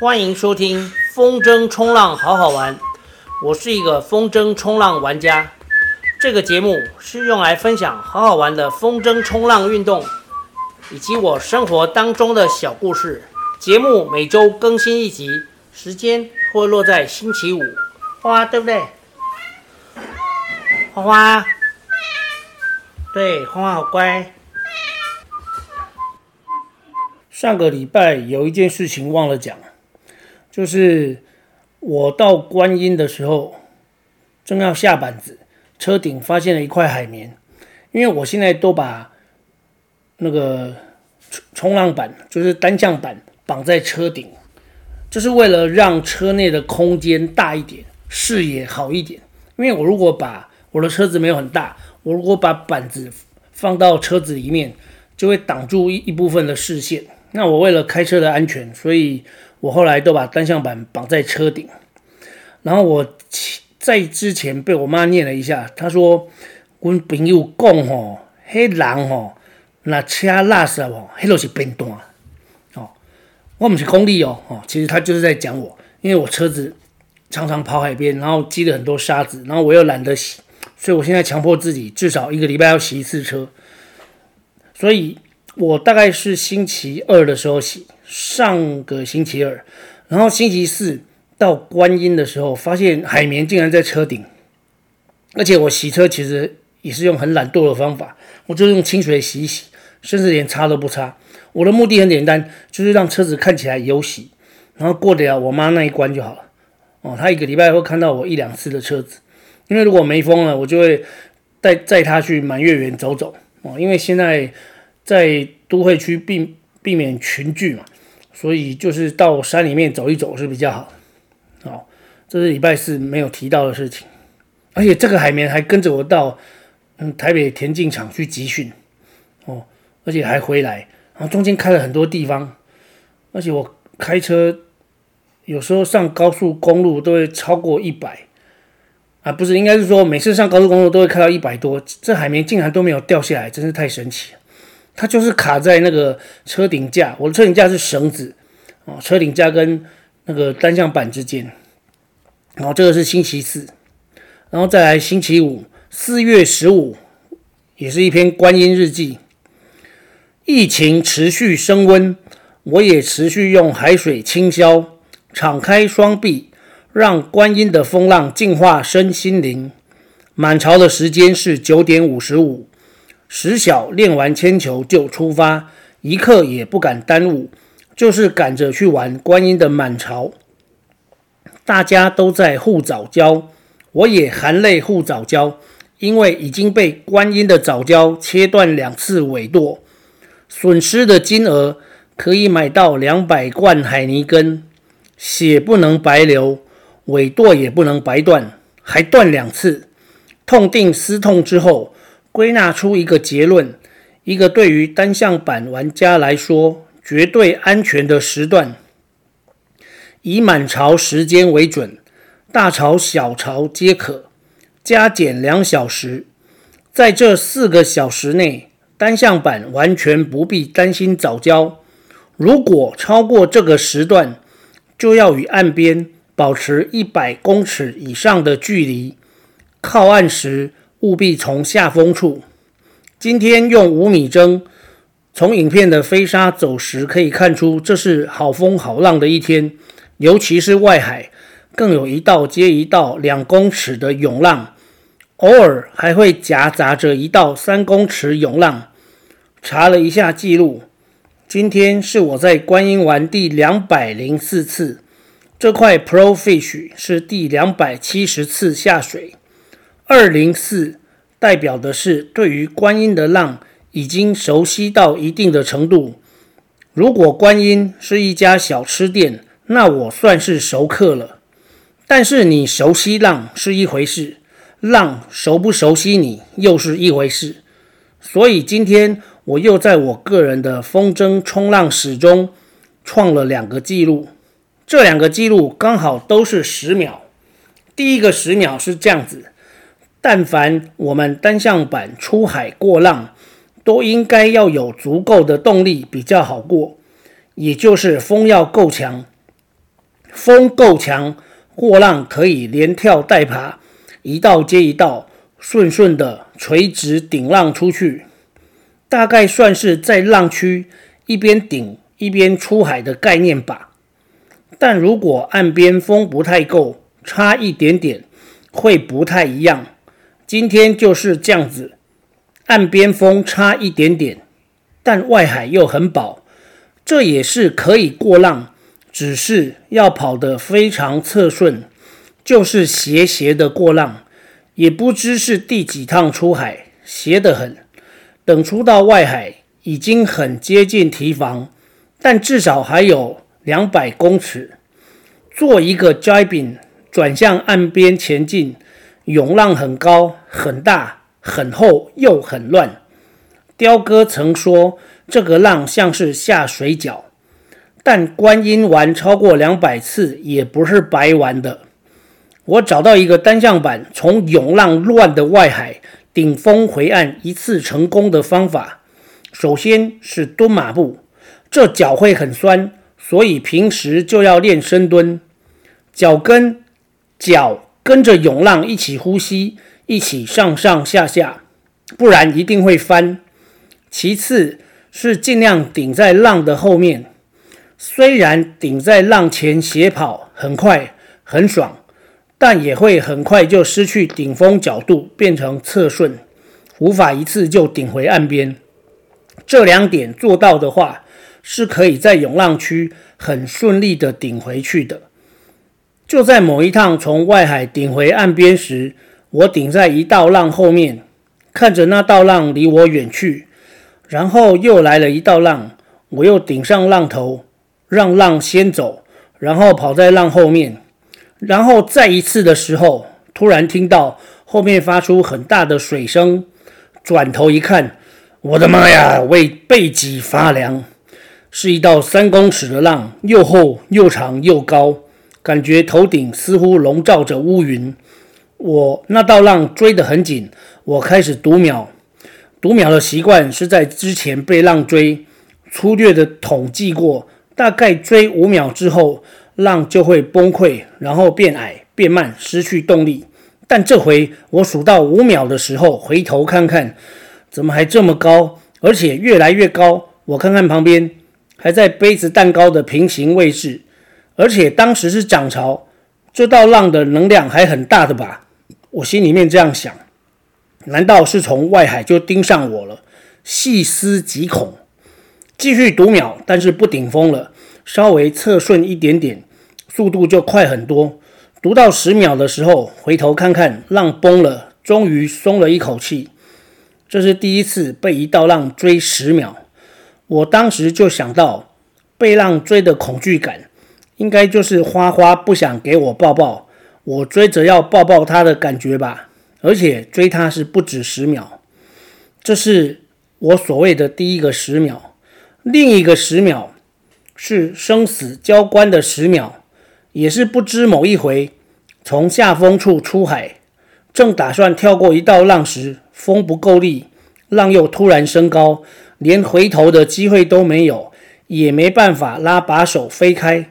欢迎收听风筝冲浪好好玩，我是一个风筝冲浪玩家。这个节目是用来分享好好玩的风筝冲浪运动，以及我生活当中的小故事。节目每周更新一集，时间会落在星期五。花花对不对？花花，对，花花好乖。上个礼拜有一件事情忘了讲。就是我到观音的时候，正要下板子，车顶发现了一块海绵。因为我现在都把那个冲冲浪板，就是单向板绑在车顶，这是为了让车内的空间大一点，视野好一点。因为我如果把我的车子没有很大，我如果把板子放到车子里面，就会挡住一部分的视线。那我为了开车的安全，所以。我后来都把单向板绑在车顶，然后我在之前被我妈念了一下，她说：“阮朋友讲吼，迄人吼，那车拉圾吼，迄都是变段。”哦，我不是功利哦，哦，其实他就是在讲我，因为我车子常常跑海边，然后积了很多沙子，然后我又懒得洗，所以我现在强迫自己至少一个礼拜要洗一次车，所以。我大概是星期二的时候洗，上个星期二，然后星期四到观音的时候，发现海绵竟然在车顶，而且我洗车其实也是用很懒惰的方法，我就用清水洗一洗，甚至连擦都不擦。我的目的很简单，就是让车子看起来有洗，然后过得了我妈那一关就好了。哦，她一个礼拜会看到我一两次的车子，因为如果没风了，我就会带载她去满月园走走。哦，因为现在。在都会区避避免群聚嘛，所以就是到山里面走一走是比较好。的。好，这是礼拜四没有提到的事情，而且这个海绵还跟着我到嗯台北田径场去集训。哦，而且还回来，然后中间开了很多地方，而且我开车有时候上高速公路都会超过一百。啊，不是，应该是说每次上高速公路都会开到一百多，这海绵竟然都没有掉下来，真是太神奇了。它就是卡在那个车顶架，我的车顶架是绳子啊，车顶架跟那个单向板之间。然后这个是星期四，然后再来星期五，四月十五，也是一篇观音日记。疫情持续升温，我也持续用海水清消，敞开双臂，让观音的风浪净化身心灵。满潮的时间是九点五十五。时小练完铅球就出发，一刻也不敢耽误，就是赶着去玩观音的满潮。大家都在护早礁，我也含泪护早礁，因为已经被观音的早礁切断两次尾舵，损失的金额可以买到两百罐海尼根，血不能白流，尾舵也不能白断，还断两次，痛定思痛之后。归纳出一个结论：一个对于单向板玩家来说绝对安全的时段，以满潮时间为准，大潮小潮皆可，加减两小时。在这四个小时内，单向板完全不必担心早礁。如果超过这个时段，就要与岸边保持一百公尺以上的距离，靠岸时。务必从下风处。今天用五米筝，从影片的飞沙走石可以看出，这是好风好浪的一天。尤其是外海，更有一道接一道两公尺的涌浪，偶尔还会夹杂着一道三公尺涌浪。查了一下记录，今天是我在观音玩第两百零四次，这块 Pro Fish 是第两百七十次下水。二零四代表的是对于观音的浪已经熟悉到一定的程度。如果观音是一家小吃店，那我算是熟客了。但是你熟悉浪是一回事，浪熟不熟悉你又是一回事。所以今天我又在我个人的风筝冲浪史中创了两个记录，这两个记录刚好都是十秒。第一个十秒是这样子。但凡我们单向板出海过浪，都应该要有足够的动力比较好过，也就是风要够强。风够强，过浪可以连跳带爬，一道接一道，顺顺的垂直顶浪出去，大概算是在浪区一边顶一边出海的概念吧。但如果岸边风不太够，差一点点，会不太一样。今天就是这样子，岸边风差一点点，但外海又很饱，这也是可以过浪，只是要跑得非常侧顺，就是斜斜的过浪。也不知是第几趟出海，斜得很。等出到外海，已经很接近堤防，但至少还有两百公尺。做一个 jibing 转向岸边前进，涌浪很高、很大、很厚又很乱。雕哥曾说这个浪像是下水饺，但观音玩超过两百次也不是白玩的。我找到一个单向板，从涌浪乱的外海顶峰回岸一次成功的方法。首先是蹲马步，这脚会很酸，所以平时就要练深蹲，脚跟脚跟着涌浪一起呼吸，一起上上下下，不然一定会翻。其次是尽量顶在浪的后面，虽然顶在浪前斜跑很快很爽。但也会很快就失去顶峰角度，变成侧顺，无法一次就顶回岸边。这两点做到的话，是可以在涌浪区很顺利的顶回去的。就在某一趟从外海顶回岸边时，我顶在一道浪后面，看着那道浪离我远去，然后又来了一道浪，我又顶上浪头，让浪先走，然后跑在浪后面。然后再一次的时候，突然听到后面发出很大的水声，转头一看，我的妈呀！为背脊发凉，是一道三公尺的浪，又厚又长又高，感觉头顶似乎笼罩着乌云。我那道浪追得很紧，我开始读秒，读秒的习惯是在之前被浪追，粗略的统计过，大概追五秒之后。浪就会崩溃，然后变矮、变慢，失去动力。但这回我数到五秒的时候，回头看看，怎么还这么高，而且越来越高。我看看旁边，还在杯子蛋糕的平行位置，而且当时是涨潮，这道浪的能量还很大的吧？我心里面这样想。难道是从外海就盯上我了？细思极恐。继续读秒，但是不顶风了，稍微侧顺一点点。速度就快很多。读到十秒的时候，回头看看，浪崩了，终于松了一口气。这是第一次被一道浪追十秒。我当时就想到，被浪追的恐惧感，应该就是花花不想给我抱抱，我追着要抱抱他的感觉吧。而且追他是不止十秒，这是我所谓的第一个十秒。另一个十秒是生死交关的十秒。也是不知某一回，从下风处出海，正打算跳过一道浪时，风不够力，浪又突然升高，连回头的机会都没有，也没办法拉把手飞开，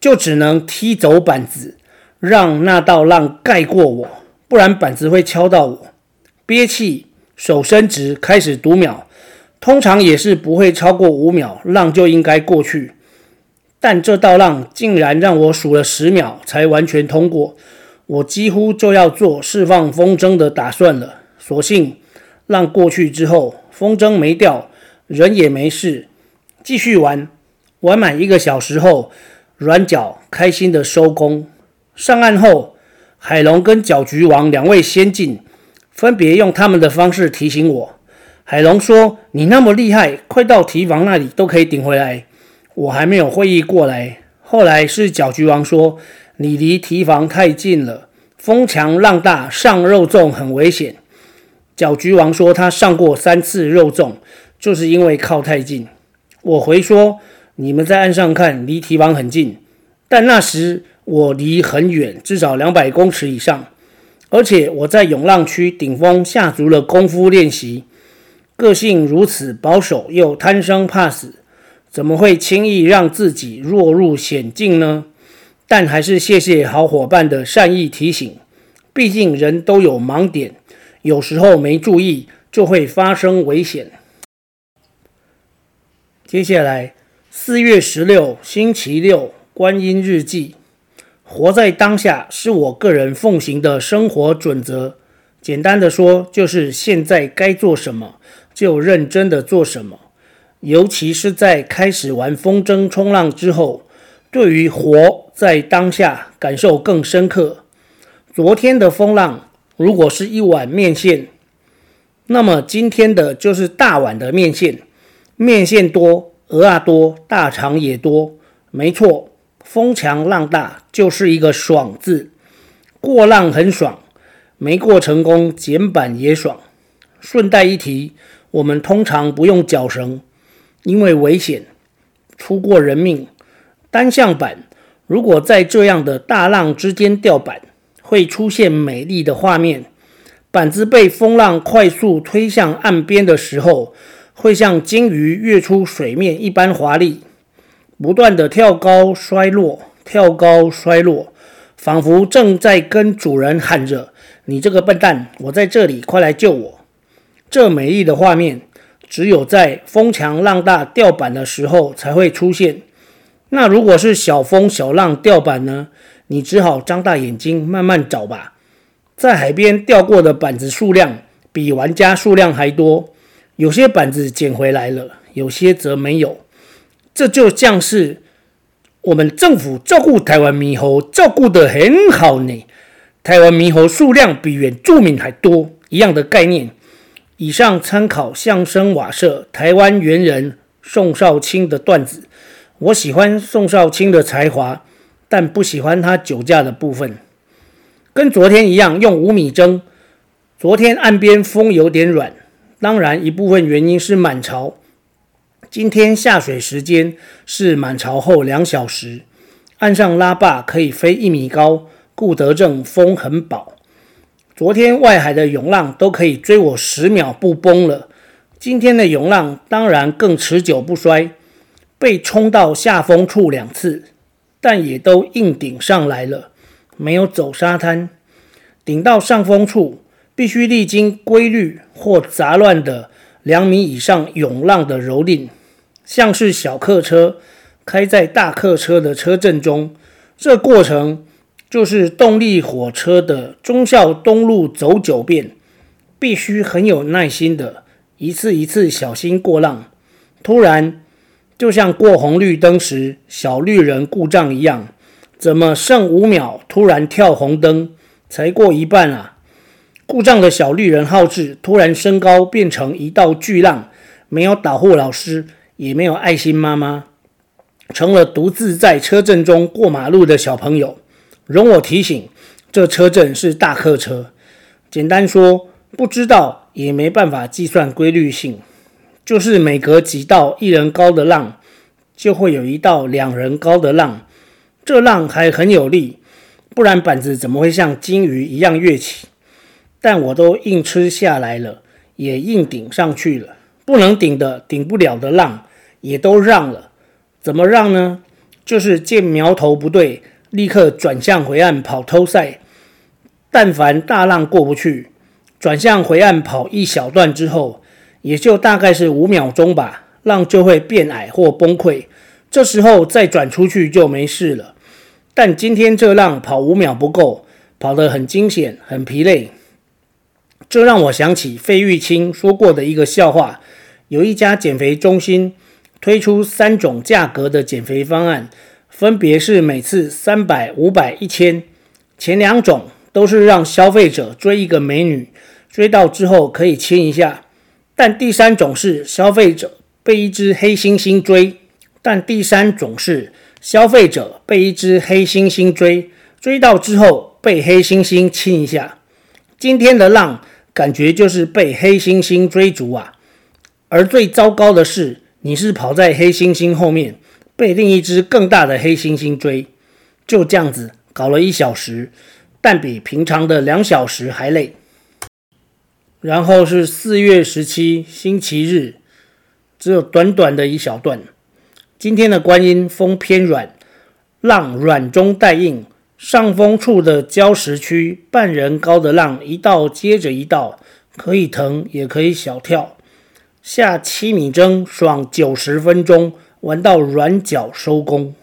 就只能踢走板子，让那道浪盖过我，不然板子会敲到我。憋气，手伸直，开始读秒，通常也是不会超过五秒，浪就应该过去。但这道浪竟然让我数了十秒才完全通过，我几乎就要做释放风筝的打算了。所幸浪过去之后，风筝没掉，人也没事，继续玩。玩满一个小时后，软脚开心的收工。上岸后，海龙跟搅局王两位先进，分别用他们的方式提醒我。海龙说：“你那么厉害，快到提防那里都可以顶回来。”我还没有会意过来，后来是搅局王说：“你离提防太近了，风强浪大，上肉粽很危险。”搅局王说他上过三次肉粽，就是因为靠太近。我回说：“你们在岸上看，离堤防很近，但那时我离很远，至少两百公尺以上，而且我在涌浪区顶峰下足了功夫练习，个性如此保守又贪生怕死。”怎么会轻易让自己落入险境呢？但还是谢谢好伙伴的善意提醒。毕竟人都有盲点，有时候没注意就会发生危险。接下来，四月十六星期六，观音日记。活在当下是我个人奉行的生活准则。简单的说，就是现在该做什么就认真的做什么。尤其是在开始玩风筝冲浪之后，对于活在当下感受更深刻。昨天的风浪如果是一碗面线，那么今天的就是大碗的面线。面线多，鹅啊多，大肠也多，没错。风强浪大就是一个爽字，过浪很爽，没过成功捡板也爽。顺带一提，我们通常不用绞绳，因为危险，出过人命。单向板如果在这样的大浪之间吊板，会出现美丽的画面。板子被风浪快速推向岸边的时候，会像鲸鱼跃出水面一般华丽。不断的跳高摔落，跳高摔落，仿佛正在跟主人喊着：“你这个笨蛋，我在这里，快来救我！”这美丽的画面，只有在风强浪大吊板的时候才会出现。那如果是小风小浪吊板呢？你只好张大眼睛慢慢找吧。在海边钓过的板子数量比玩家数量还多，有些板子捡回来了，有些则没有。这就像是我们政府照顾台湾猕猴，照顾得很好呢。台湾猕猴数量比原住民还多，一样的概念。以上参考相声瓦舍台湾猿人宋少卿的段子。我喜欢宋少卿的才华，但不喜欢他酒驾的部分。跟昨天一样，用五米蒸。昨天岸边风有点软，当然一部分原因是满潮。今天下水时间是满潮后两小时，岸上拉坝可以飞一米高，顾得正风很饱。昨天外海的涌浪都可以追我十秒不崩了，今天的涌浪当然更持久不衰，被冲到下风处两次，但也都硬顶上来了，没有走沙滩。顶到上风处，必须历经规律或杂乱的两米以上涌浪的蹂躏。像是小客车开在大客车的车阵中，这过程就是动力火车的忠孝东路走九遍，必须很有耐心的一次一次小心过浪。突然，就像过红绿灯时小绿人故障一样，怎么剩五秒突然跳红灯？才过一半啊！故障的小绿人浩志突然升高，变成一道巨浪，没有导护老师。也没有爱心妈妈，成了独自在车阵中过马路的小朋友。容我提醒，这车阵是大客车。简单说，不知道也没办法计算规律性，就是每隔几道一人高的浪，就会有一道两人高的浪。这浪还很有力，不然板子怎么会像鲸鱼一样跃起？但我都硬吃下来了，也硬顶上去了。不能顶的、顶不了的浪，也都让了。怎么让呢？就是见苗头不对，立刻转向回岸跑偷赛。但凡大浪过不去，转向回岸跑一小段之后，也就大概是五秒钟吧，浪就会变矮或崩溃。这时候再转出去就没事了。但今天这浪跑五秒不够，跑得很惊险，很疲累。这让我想起费玉清说过的一个笑话。有一家减肥中心推出三种价格的减肥方案，分别是每次三百、五百、一千。前两种都是让消费者追一个美女，追到之后可以亲一下；但第三种是消费者被一只黑猩猩追，但第三种是消费者被一只黑猩猩追，追到之后被黑猩猩亲一下。今天的浪感觉就是被黑猩猩追逐啊！而最糟糕的是，你是跑在黑猩猩后面，被另一只更大的黑猩猩追，就这样子搞了一小时，但比平常的两小时还累。然后是四月十七星期日，只有短短的一小段。今天的观音风偏软，浪软中带硬，上风处的礁石区，半人高的浪一道接着一道，可以腾也可以小跳。下七米筝，爽九十分钟，玩到软脚收工。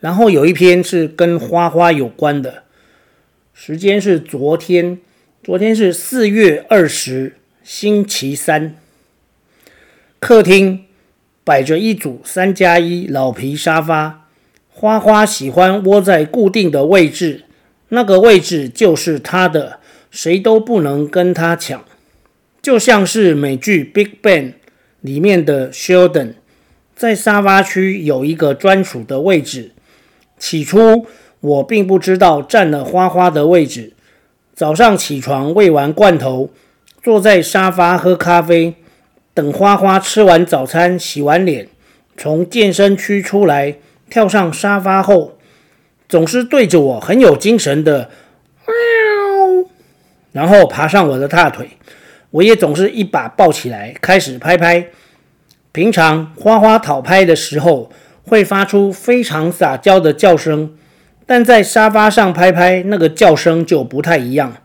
然后有一篇是跟花花有关的，时间是昨天，昨天是四月二十，星期三。客厅摆着一组三加一老皮沙发，花花喜欢窝在固定的位置，那个位置就是他的，谁都不能跟他抢。就像是美剧《Big Bang》里面的 Sheldon，在沙发区有一个专属的位置。起初我并不知道占了花花的位置。早上起床喂完罐头，坐在沙发喝咖啡。等花花吃完早餐、洗完脸，从健身区出来，跳上沙发后，总是对着我很有精神的喵，然后爬上我的大腿，我也总是一把抱起来，开始拍拍。平常花花讨拍的时候，会发出非常撒娇的叫声，但在沙发上拍拍，那个叫声就不太一样，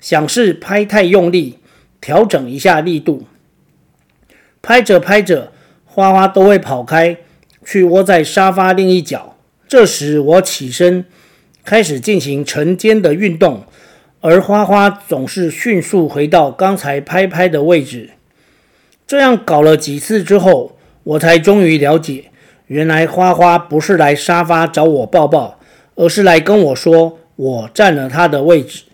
想是拍太用力，调整一下力度。拍着拍着，花花都会跑开，去窝在沙发另一角。这时我起身，开始进行晨间的运动，而花花总是迅速回到刚才拍拍的位置。这样搞了几次之后，我才终于了解，原来花花不是来沙发找我抱抱，而是来跟我说我占了他的位置。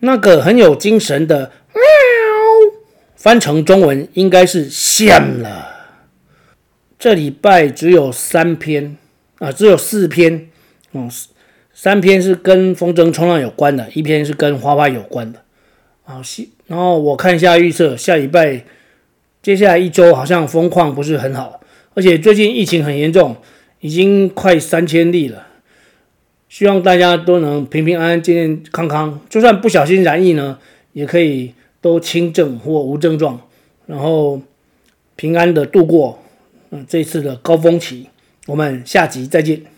那个很有精神的。翻成中文应该是香了。这礼拜只有三篇啊，只有四篇，嗯，三篇是跟风筝冲浪有关的，一篇是跟花花有关的。好，然后我看一下预测，下礼拜接下来一周好像风况不是很好，而且最近疫情很严重，已经快三千例了。希望大家都能平平安安、健健康康，就算不小心染疫呢，也可以。都轻症或无症状，然后平安的度过嗯这次的高峰期。我们下集再见。